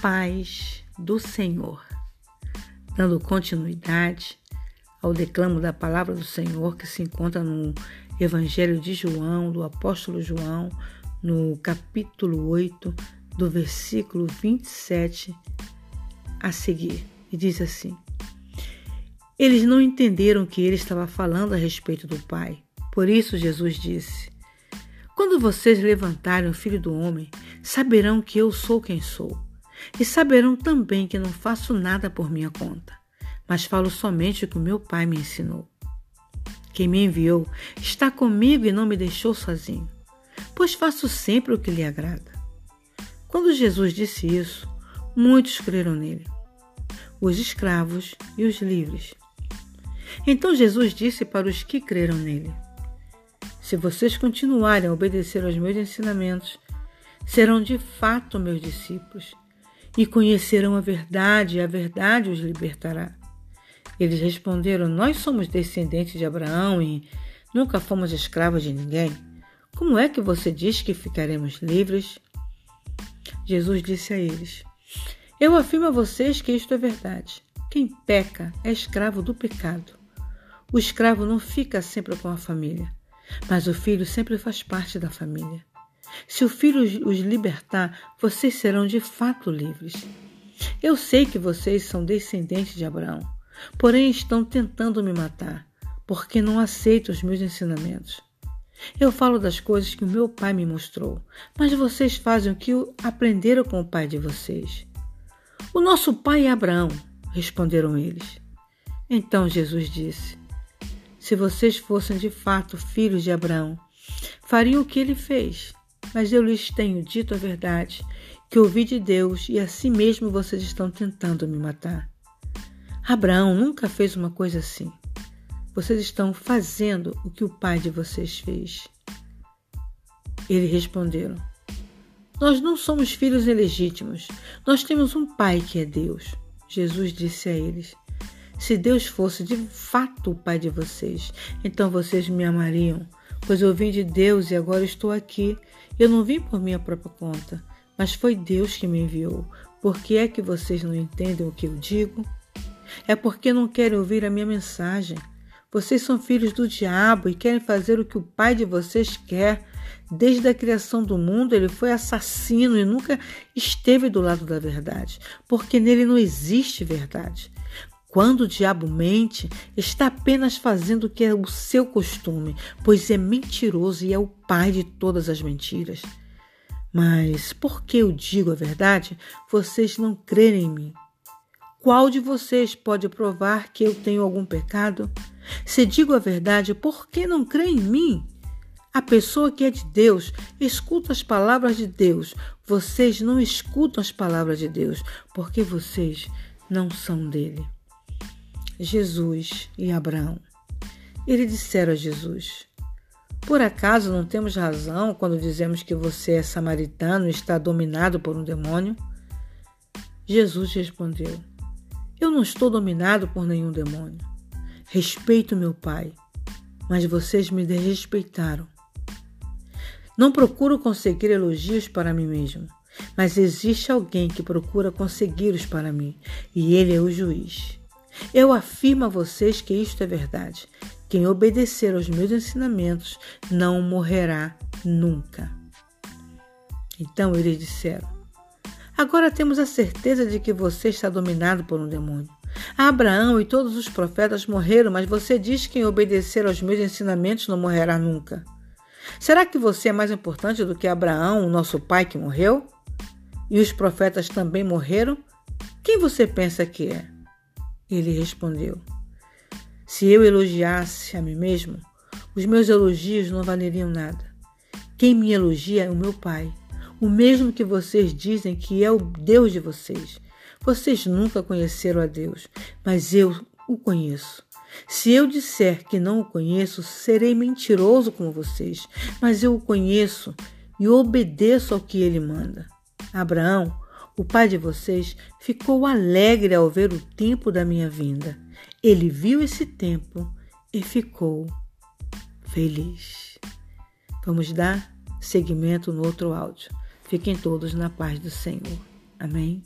paz do Senhor. Dando continuidade ao declamo da palavra do Senhor que se encontra no Evangelho de João, do apóstolo João, no capítulo 8, do versículo 27 a seguir. E diz assim: Eles não entenderam que ele estava falando a respeito do Pai. Por isso Jesus disse: Quando vocês levantarem o Filho do Homem, saberão que eu sou quem sou e saberão também que não faço nada por minha conta, mas falo somente o que meu Pai me ensinou. Quem me enviou está comigo e não me deixou sozinho, pois faço sempre o que lhe agrada. Quando Jesus disse isso, muitos creram nele, os escravos e os livres. Então Jesus disse para os que creram nele: Se vocês continuarem a obedecer aos meus ensinamentos, serão de fato meus discípulos e conhecerão a verdade, e a verdade os libertará. Eles responderam: Nós somos descendentes de Abraão e nunca fomos escravos de ninguém. Como é que você diz que ficaremos livres? Jesus disse a eles: Eu afirmo a vocês que isto é verdade. Quem peca é escravo do pecado. O escravo não fica sempre com a família, mas o filho sempre faz parte da família. Se o Filho os libertar, vocês serão de fato livres. Eu sei que vocês são descendentes de Abraão, porém estão tentando me matar, porque não aceitam os meus ensinamentos. Eu falo das coisas que o meu pai me mostrou, mas vocês fazem o que aprenderam com o pai de vocês. O nosso pai é Abraão, responderam eles. Então Jesus disse: Se vocês fossem de fato filhos de Abraão, fariam o que ele fez mas eu lhes tenho dito a verdade, que ouvi de Deus e assim mesmo vocês estão tentando me matar. Abraão nunca fez uma coisa assim. Vocês estão fazendo o que o pai de vocês fez. Eles responderam: Nós não somos filhos ilegítimos. Nós temos um pai que é Deus. Jesus disse a eles: Se Deus fosse de fato o pai de vocês, então vocês me amariam, pois eu vim de Deus e agora estou aqui. Eu não vim por minha própria conta, mas foi Deus que me enviou. Por que é que vocês não entendem o que eu digo? É porque não querem ouvir a minha mensagem. Vocês são filhos do diabo e querem fazer o que o pai de vocês quer. Desde a criação do mundo, ele foi assassino e nunca esteve do lado da verdade, porque nele não existe verdade. Quando o diabo mente, está apenas fazendo o que é o seu costume, pois é mentiroso e é o pai de todas as mentiras. Mas por que eu digo a verdade, vocês não crerem em mim. Qual de vocês pode provar que eu tenho algum pecado? Se digo a verdade, por que não crê em mim? A pessoa que é de Deus escuta as palavras de Deus. Vocês não escutam as palavras de Deus, porque vocês não são dele. Jesus e Abraão. Eles disseram a Jesus: Por acaso não temos razão quando dizemos que você é samaritano e está dominado por um demônio? Jesus respondeu: Eu não estou dominado por nenhum demônio. Respeito meu Pai, mas vocês me desrespeitaram. Não procuro conseguir elogios para mim mesmo, mas existe alguém que procura consegui-los para mim, e ele é o juiz. Eu afirmo a vocês que isto é verdade. Quem obedecer aos meus ensinamentos não morrerá nunca. Então eles disseram: Agora temos a certeza de que você está dominado por um demônio. Abraão e todos os profetas morreram, mas você diz que quem obedecer aos meus ensinamentos não morrerá nunca. Será que você é mais importante do que Abraão, nosso pai que morreu? E os profetas também morreram? Quem você pensa que é? Ele respondeu: Se eu elogiasse a mim mesmo, os meus elogios não valeriam nada. Quem me elogia é o meu Pai, o mesmo que vocês dizem que é o Deus de vocês. Vocês nunca conheceram a Deus, mas eu o conheço. Se eu disser que não o conheço, serei mentiroso como vocês, mas eu o conheço e obedeço ao que ele manda. Abraão o pai de vocês ficou alegre ao ver o tempo da minha vinda. Ele viu esse tempo e ficou feliz. Vamos dar seguimento no outro áudio. Fiquem todos na paz do Senhor. Amém?